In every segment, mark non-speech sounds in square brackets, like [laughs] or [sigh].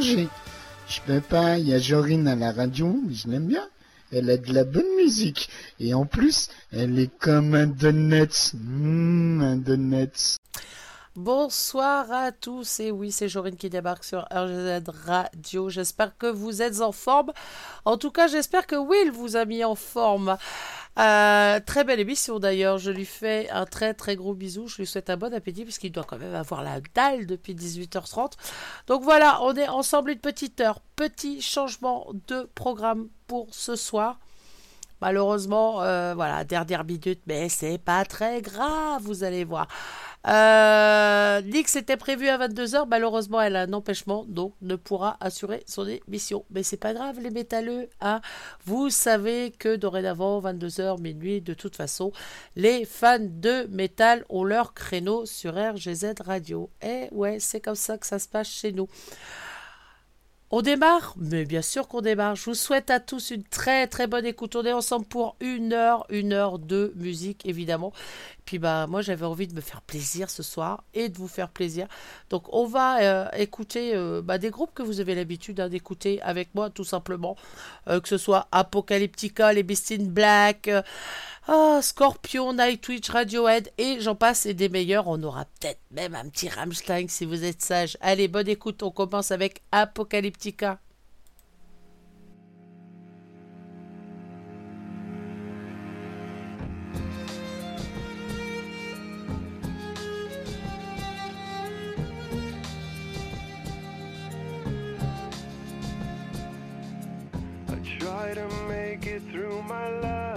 Je peux pas, il y a Jorine à la radio, je l'aime bien. Elle a de la bonne musique. Et en plus, elle est comme un donut. Mmh, un donut. Bonsoir à tous et oui c'est Jorine qui débarque sur RGZ Radio. J'espère que vous êtes en forme. En tout cas j'espère que Will vous a mis en forme. Euh, très belle émission d'ailleurs. Je lui fais un très très gros bisou. Je lui souhaite un bon appétit puisqu'il doit quand même avoir la dalle depuis 18h30. Donc voilà, on est ensemble une petite heure. Petit changement de programme pour ce soir. Malheureusement, euh, voilà, dernière minute, mais c'est pas très grave, vous allez voir. Euh, Nick c'était prévu à 22h, malheureusement elle a un empêchement, donc ne pourra assurer son émission. Mais c'est pas grave les métalleux, hein. Vous savez que dorénavant, 22h, minuit, de toute façon, les fans de métal ont leur créneau sur RGZ Radio. Et eh ouais, c'est comme ça que ça se passe chez nous. On démarre Mais bien sûr qu'on démarre. Je vous souhaite à tous une très très bonne écoute. On est ensemble pour une heure, une heure de musique évidemment. Puis bah moi j'avais envie de me faire plaisir ce soir et de vous faire plaisir. Donc on va euh, écouter euh, bah, des groupes que vous avez l'habitude hein, d'écouter avec moi tout simplement. Euh, que ce soit Apocalyptica, les Beast Black. Oh, Scorpion, Nightwish, Radiohead et j'en passe et des meilleurs. On aura peut-être même un petit Rammstein si vous êtes sage. Allez, bonne écoute. On commence avec Apocalyptica. try to make it through my life.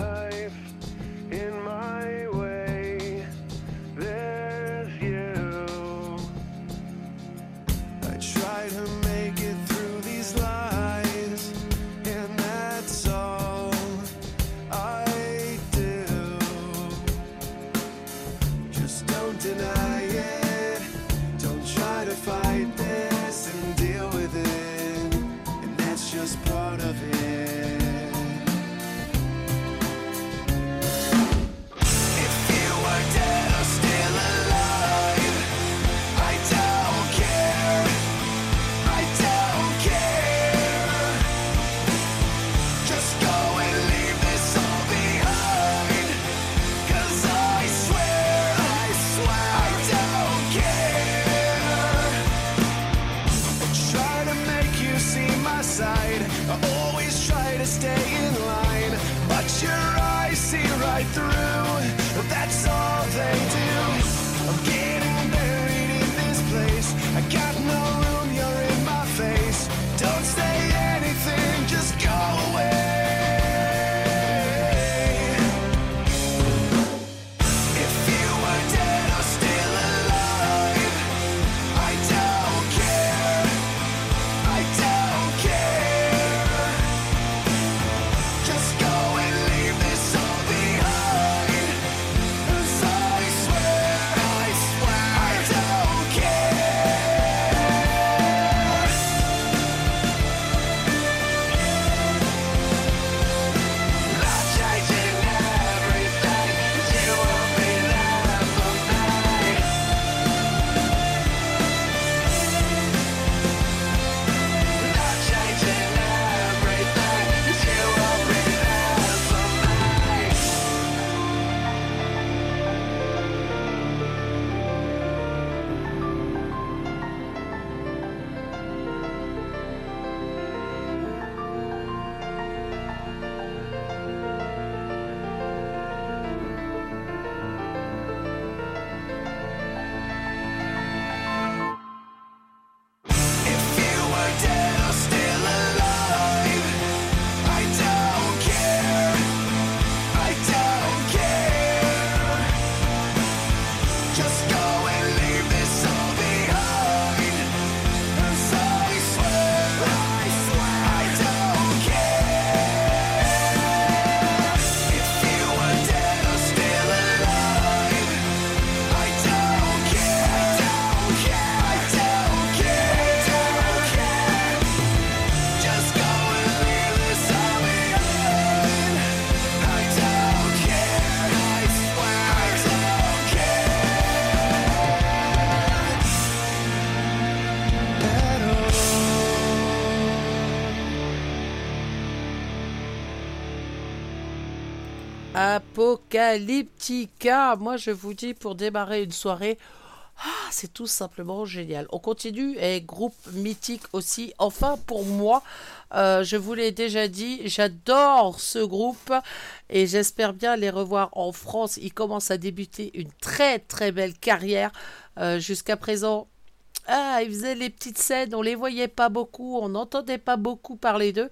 Apocalyptica. Moi, je vous dis, pour démarrer une soirée, ah, c'est tout simplement génial. On continue et groupe mythique aussi. Enfin, pour moi, euh, je vous l'ai déjà dit, j'adore ce groupe et j'espère bien les revoir en France. Ils commencent à débuter une très très belle carrière. Euh, jusqu'à présent, ah, ils faisaient les petites scènes, on les voyait pas beaucoup, on n'entendait pas beaucoup parler d'eux.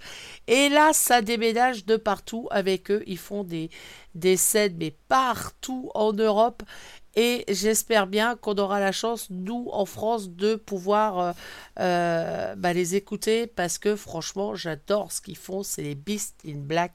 Et là, ça déménage de partout avec eux. Ils font des, des scènes, mais partout en Europe. Et j'espère bien qu'on aura la chance, nous, en France, de pouvoir euh, euh, bah, les écouter parce que franchement, j'adore ce qu'ils font. C'est les Beast in Black.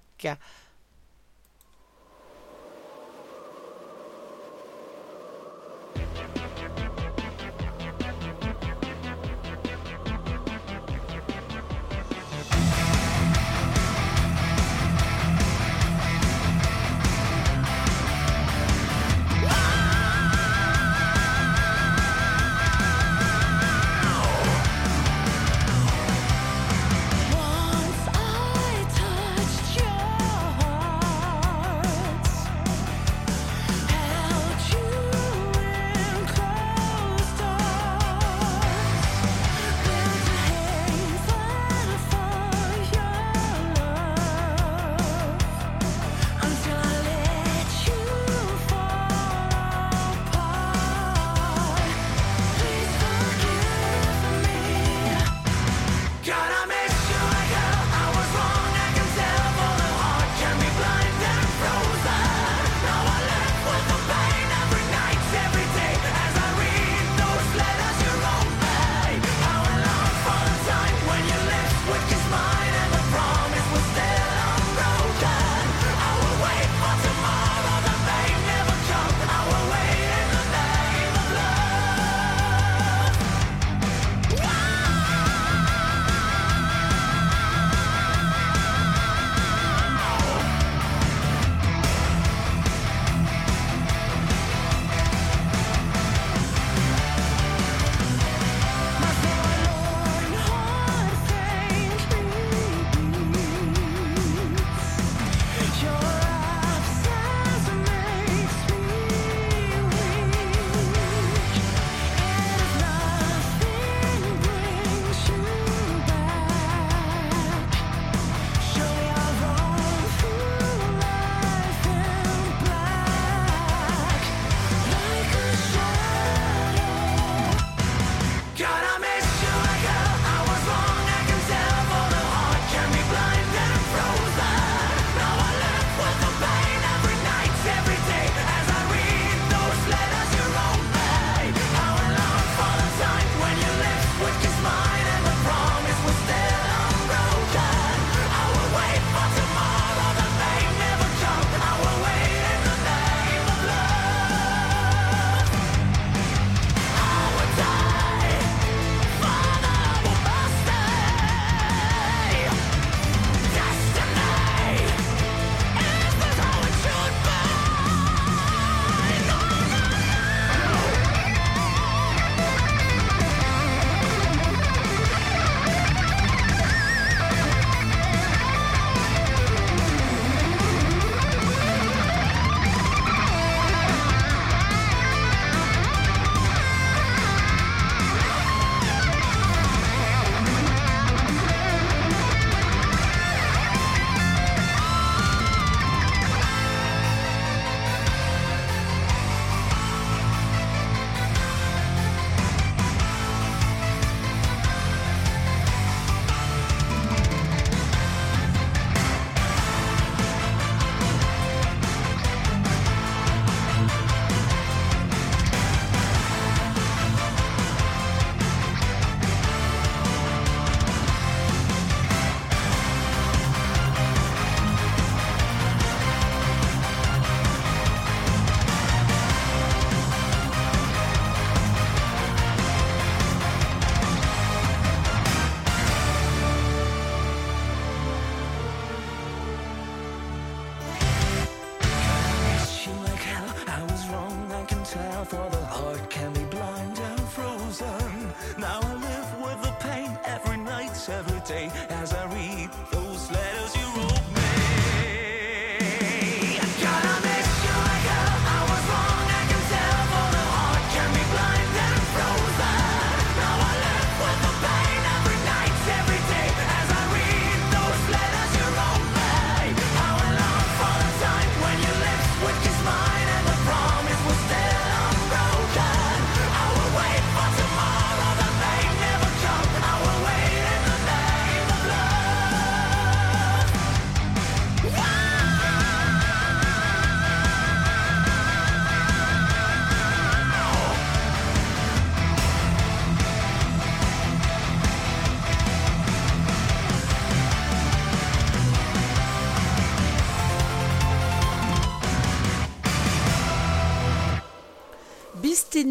say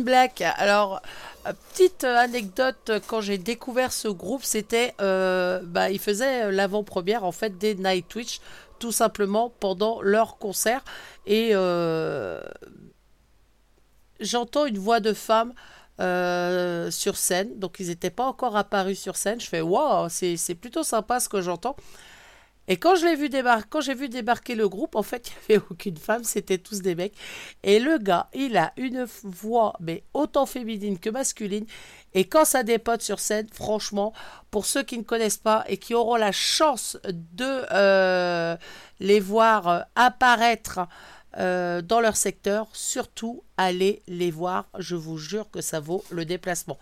Black. Alors, petite anecdote, quand j'ai découvert ce groupe, c'était, euh, bah, ils faisaient l'avant-première en fait des Nightwish, tout simplement pendant leur concert. Et euh, j'entends une voix de femme euh, sur scène, donc ils n'étaient pas encore apparus sur scène. Je fais waouh, c'est plutôt sympa ce que j'entends. Et quand je vu j'ai vu débarquer le groupe, en fait, [laughs] il n'y avait aucune femme, c'était tous des mecs. Et le gars, il a une voix, mais autant féminine que masculine. Et quand ça dépote sur scène, franchement, pour ceux qui ne connaissent pas et qui auront la chance de euh, les voir euh, apparaître euh, dans leur secteur, surtout allez les voir. Je vous jure que ça vaut le déplacement.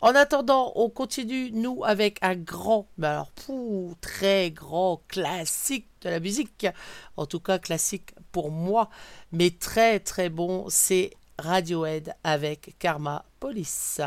En attendant, on continue, nous, avec un grand, mais alors, très grand classique de la musique. En tout cas, classique pour moi, mais très, très bon. C'est Radiohead avec Karma Police.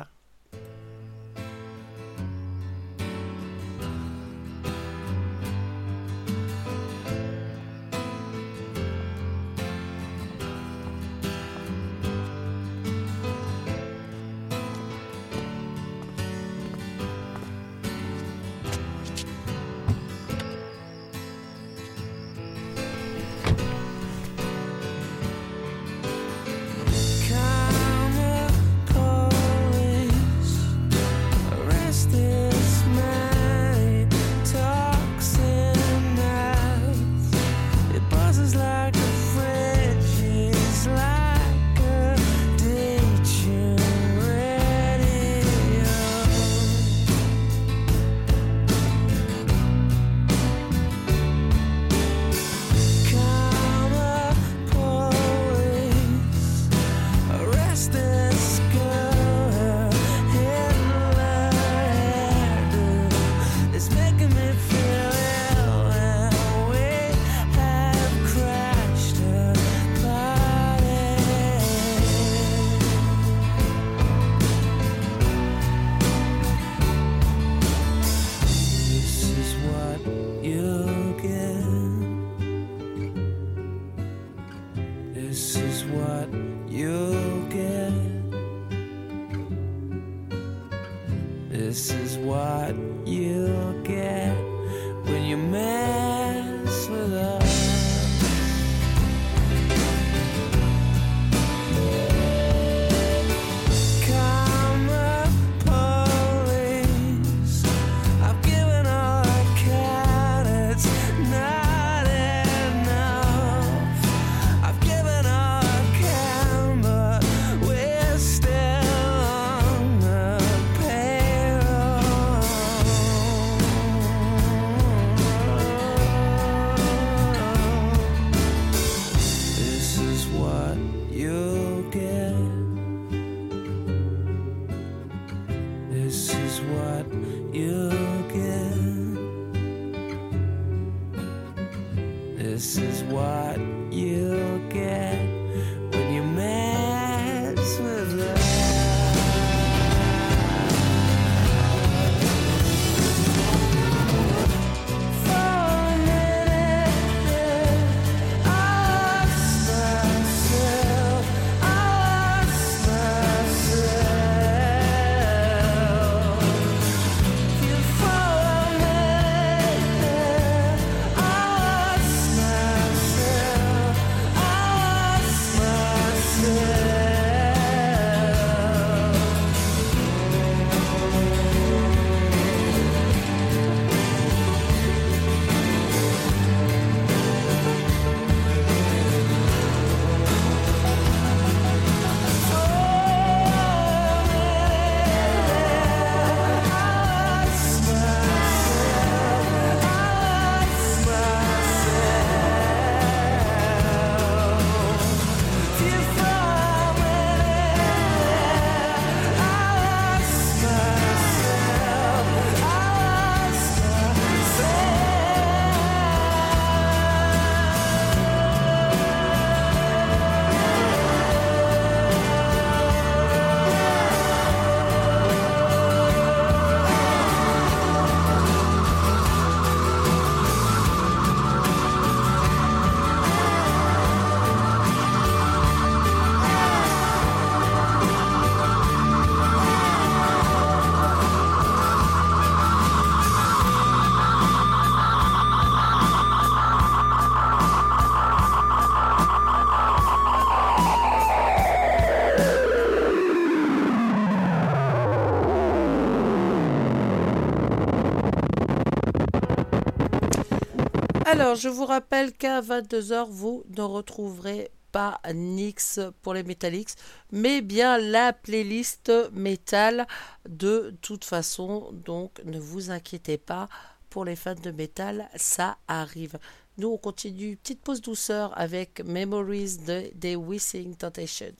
Je vous rappelle qu'à 22h, vous ne retrouverez pas Nix pour les Metallics, mais bien la playlist métal de toute façon. Donc, ne vous inquiétez pas pour les fans de métal, ça arrive. Nous, on continue, petite pause douceur avec Memories de, des Wishing Temptation.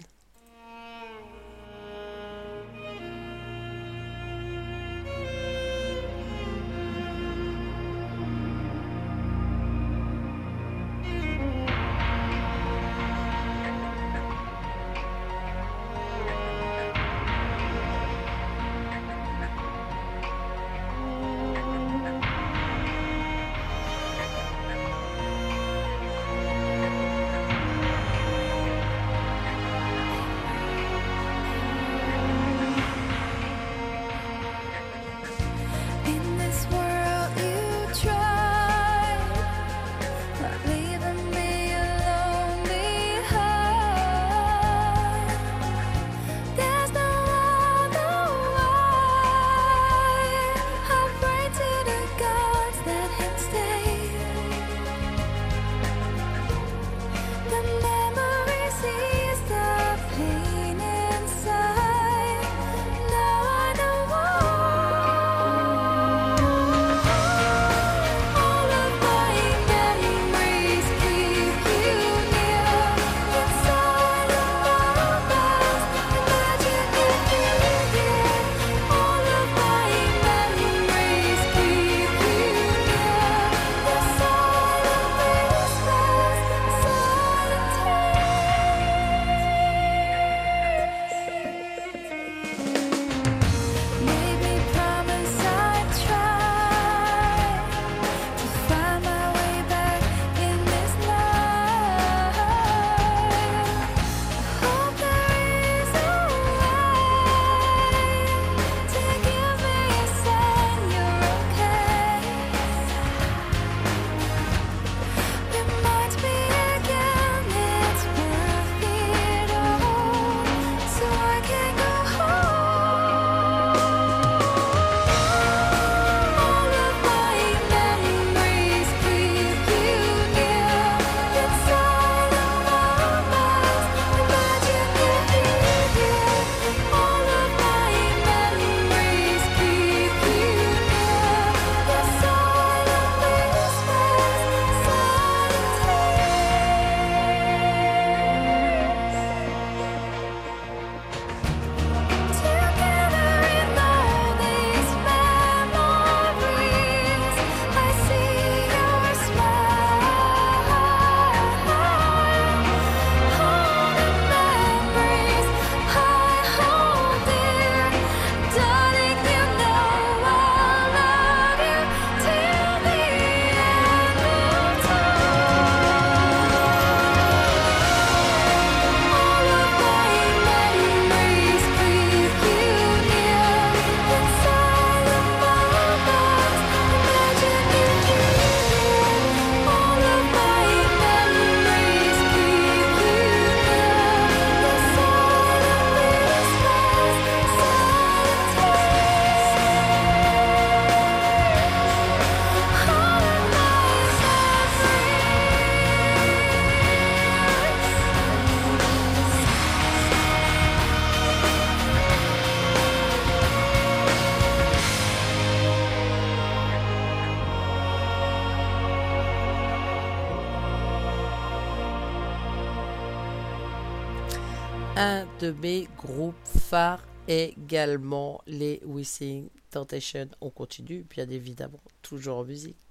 De mes groupes phares également les Wishing Temptation. On continue, bien évidemment, toujours en musique.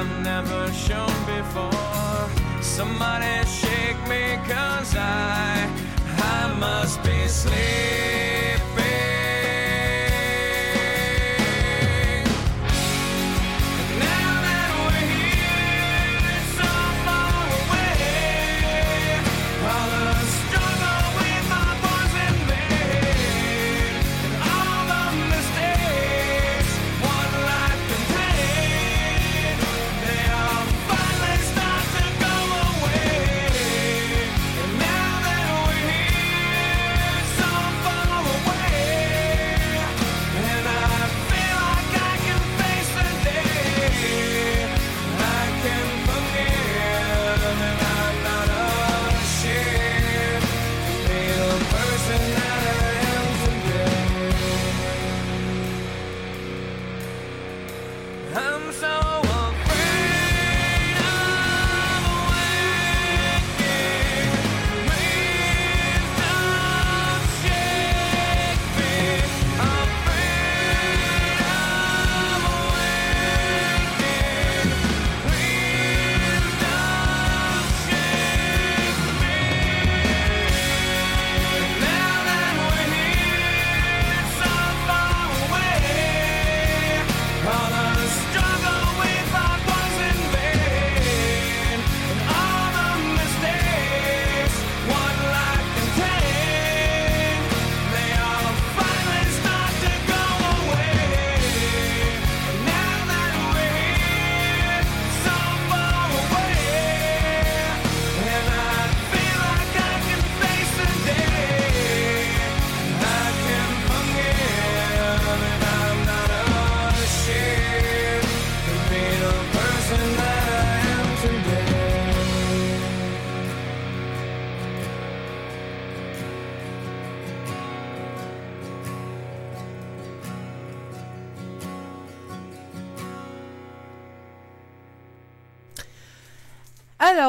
I've never shown before. Somebody shake me, cause I, I must be sleeping.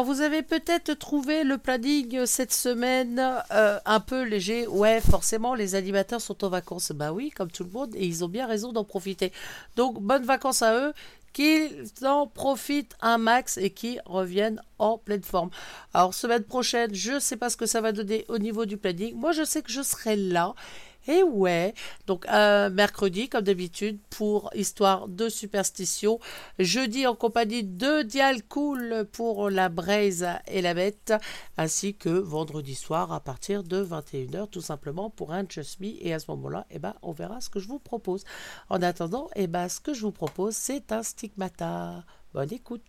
Vous avez peut-être trouvé le planning cette semaine euh, un peu léger. Ouais, forcément, les animateurs sont en vacances. Bah oui, comme tout le monde, et ils ont bien raison d'en profiter. Donc, bonnes vacances à eux, qu'ils en profitent un max et qu'ils reviennent en pleine forme. Alors, semaine prochaine, je ne sais pas ce que ça va donner au niveau du planning. Moi, je sais que je serai là. Et ouais, donc euh, mercredi comme d'habitude pour histoire de superstition, jeudi en compagnie de Dial Cool pour la braise et la bête, ainsi que vendredi soir à partir de 21h tout simplement pour un Just Me et à ce moment-là, eh ben, on verra ce que je vous propose. En attendant, eh ben, ce que je vous propose c'est un stigmata. Bonne écoute.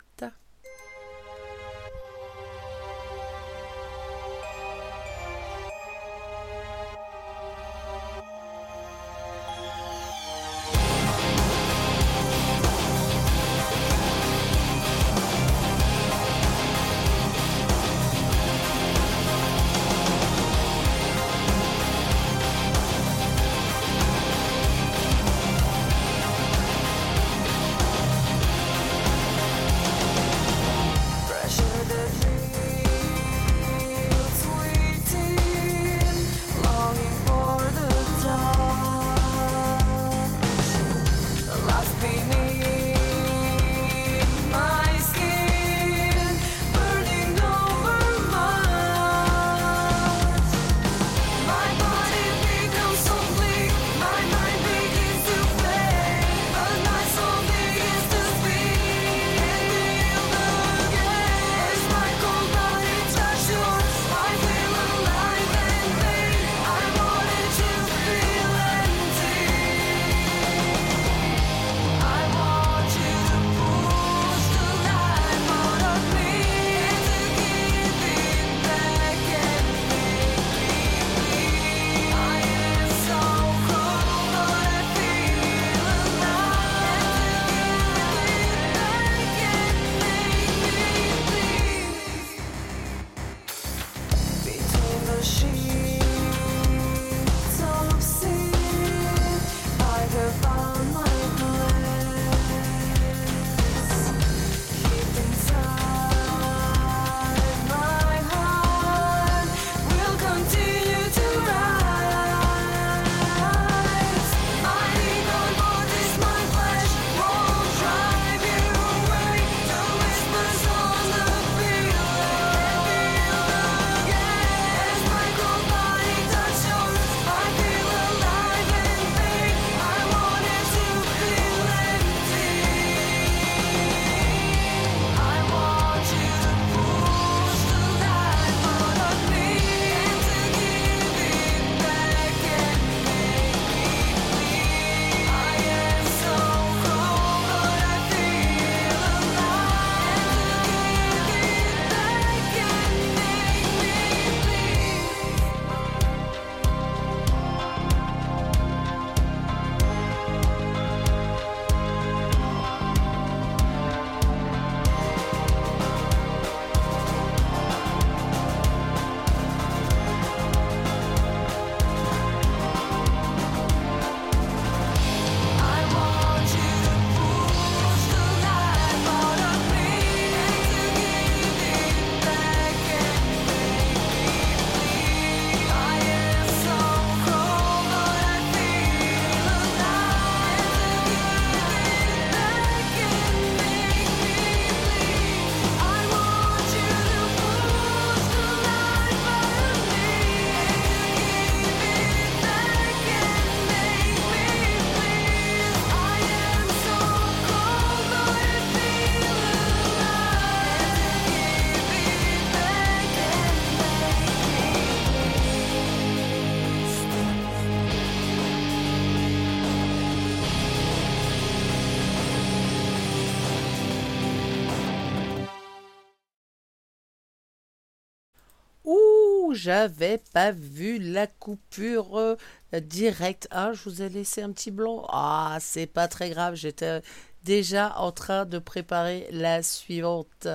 j'avais pas vu la coupure euh, directe. Ah, je vous ai laissé un petit blanc. Ah, c'est pas très grave, j'étais déjà en train de préparer la suivante.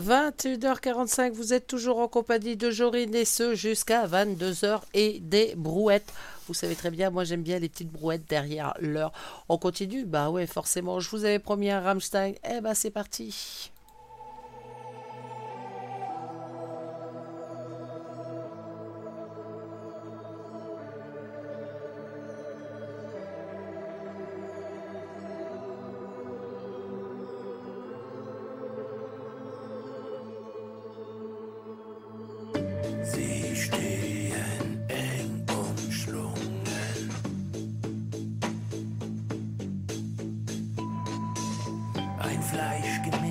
21h45, vous êtes toujours en compagnie de Jorine et ce jusqu'à 22h et des brouettes. Vous savez très bien, moi j'aime bien les petites brouettes derrière l'heure. On continue? Bah ouais, forcément, je vous avais promis un Rammstein. Eh ben c'est parti. Stehen eng umschlungen. Ein Fleischgemisch,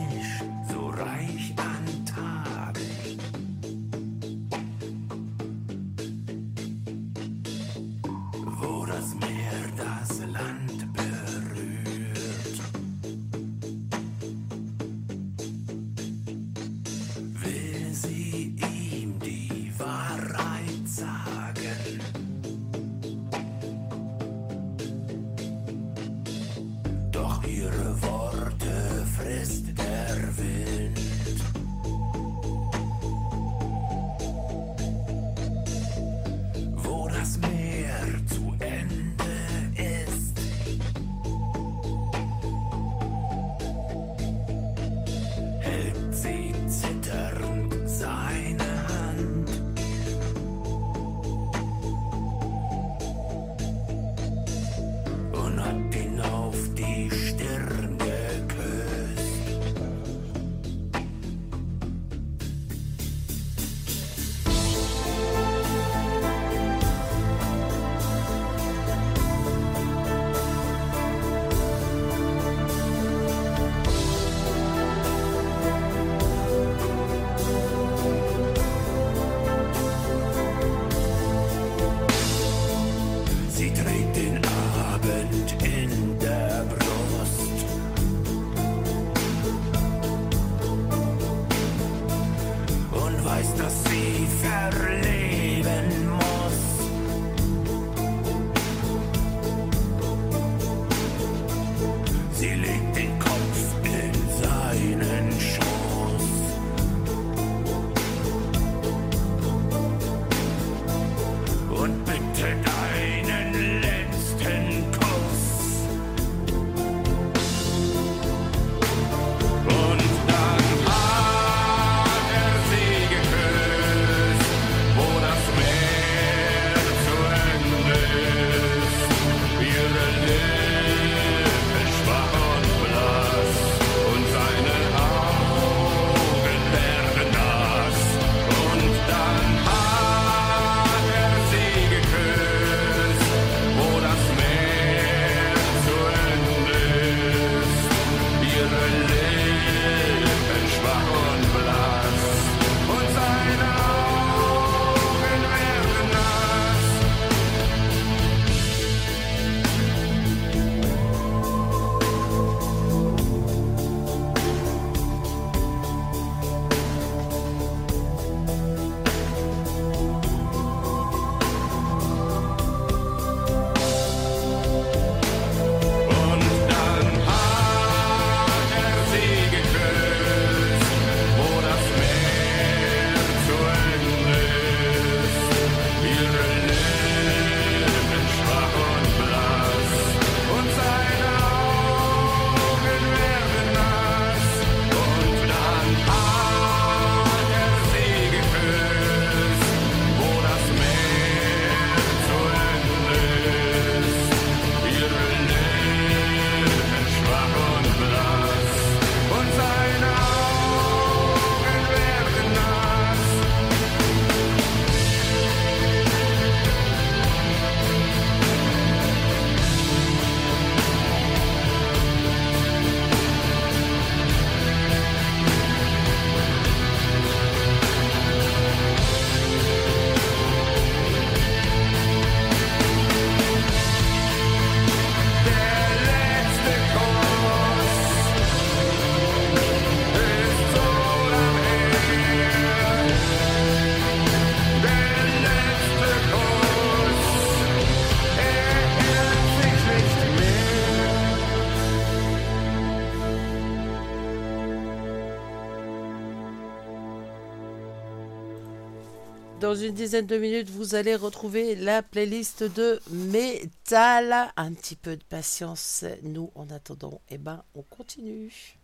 une dizaine de minutes, vous allez retrouver la playlist de métal. Un petit peu de patience. Nous, en attendant, eh ben, on continue.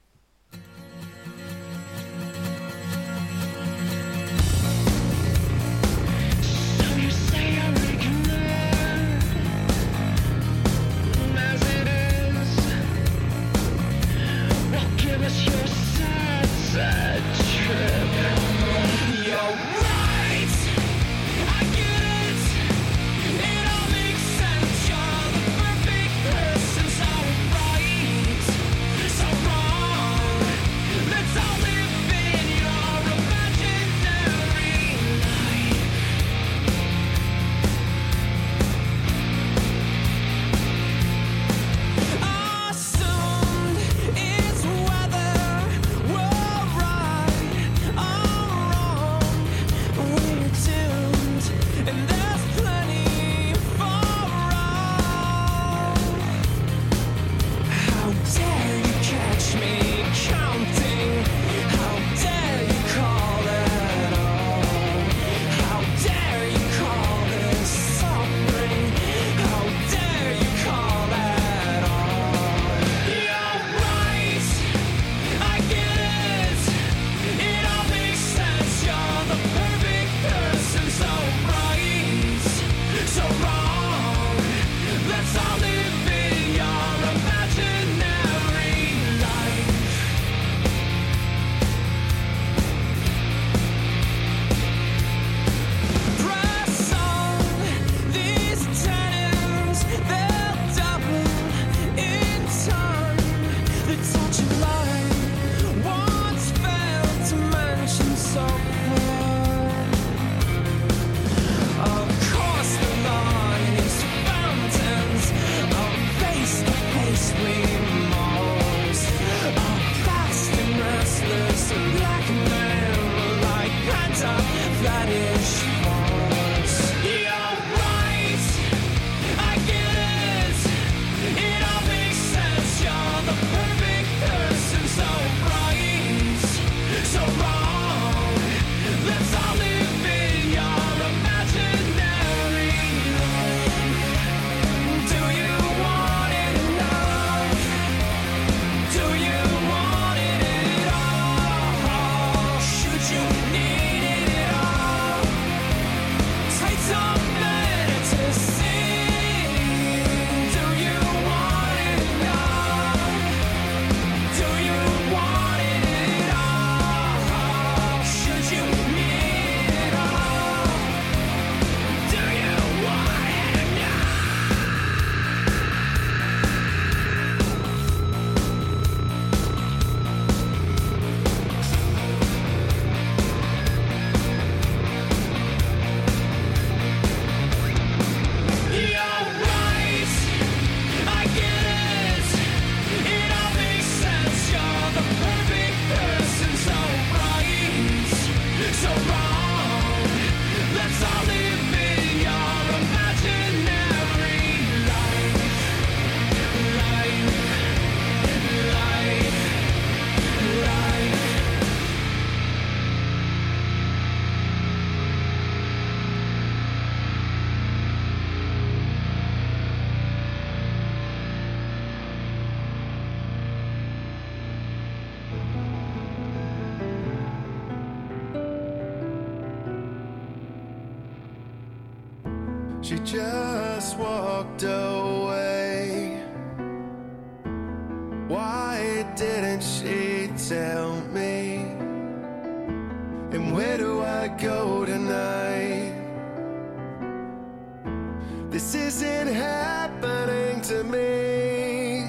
This isn't happening to me.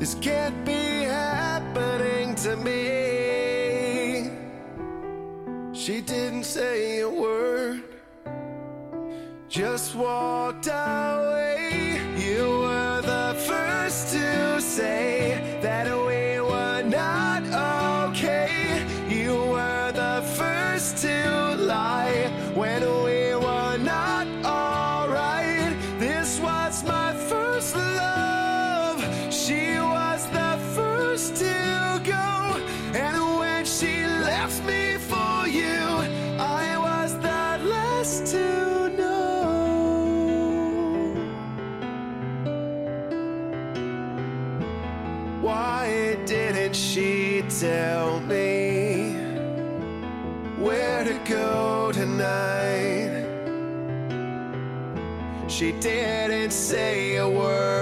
This can't be happening to me. She didn't say a word, just walked away. She didn't say a word.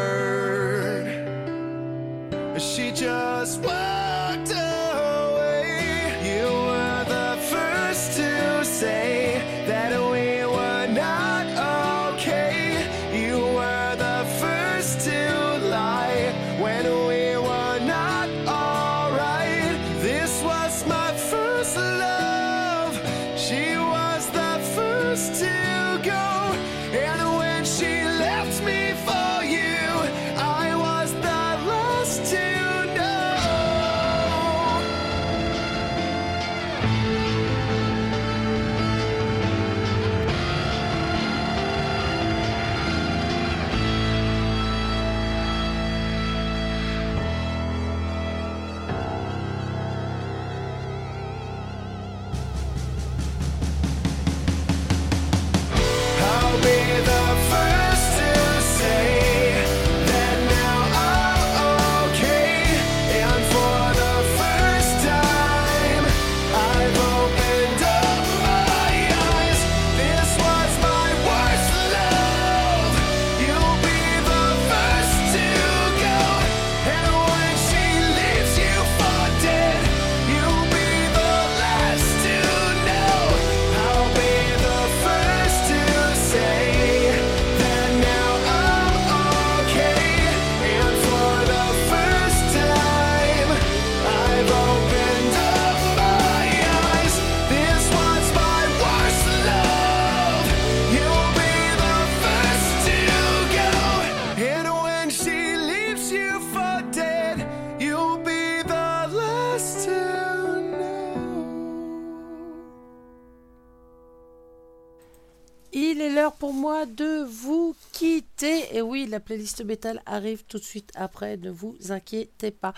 Playlist métal arrive tout de suite après, ne vous inquiétez pas.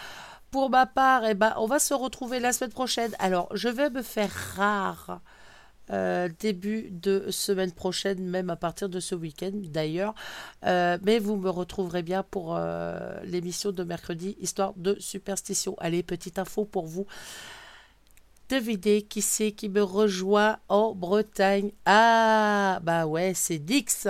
Pour ma part, eh ben, on va se retrouver la semaine prochaine. Alors, je vais me faire rare euh, début de semaine prochaine, même à partir de ce week-end d'ailleurs. Euh, mais vous me retrouverez bien pour euh, l'émission de mercredi, histoire de superstition. Allez, petite info pour vous. Devinez qui c'est qui me rejoint en Bretagne. Ah, bah ouais, c'est Dix.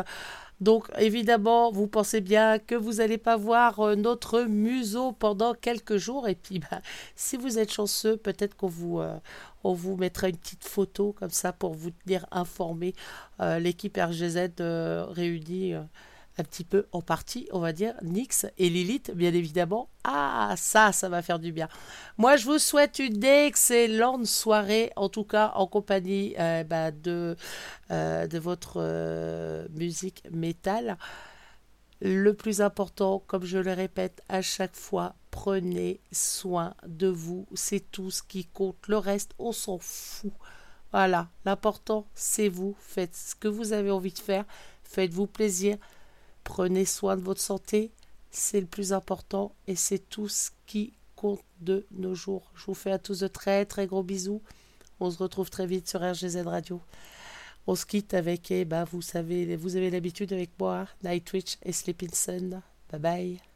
Donc évidemment, vous pensez bien que vous n'allez pas voir euh, notre museau pendant quelques jours. Et puis, [laughs] bah, si vous êtes chanceux, peut-être qu'on vous, euh, on vous mettra une petite photo comme ça pour vous tenir informé. Euh, L'équipe RGZ euh, réunie un petit peu en partie, on va dire, Nix et Lilith, bien évidemment. Ah, ça, ça va faire du bien. Moi, je vous souhaite une excellente soirée, en tout cas en compagnie euh, bah, de, euh, de votre euh, musique métal. Le plus important, comme je le répète à chaque fois, prenez soin de vous. C'est tout ce qui compte. Le reste, on s'en fout. Voilà, l'important, c'est vous. Faites ce que vous avez envie de faire. Faites-vous plaisir. Prenez soin de votre santé. C'est le plus important et c'est tout ce qui compte de nos jours. Je vous fais à tous de très très gros bisous. On se retrouve très vite sur RGZ Radio. On se quitte avec, eh ben, vous savez, vous avez l'habitude avec moi, Nightwitch et Sleeping Sun. Bye bye.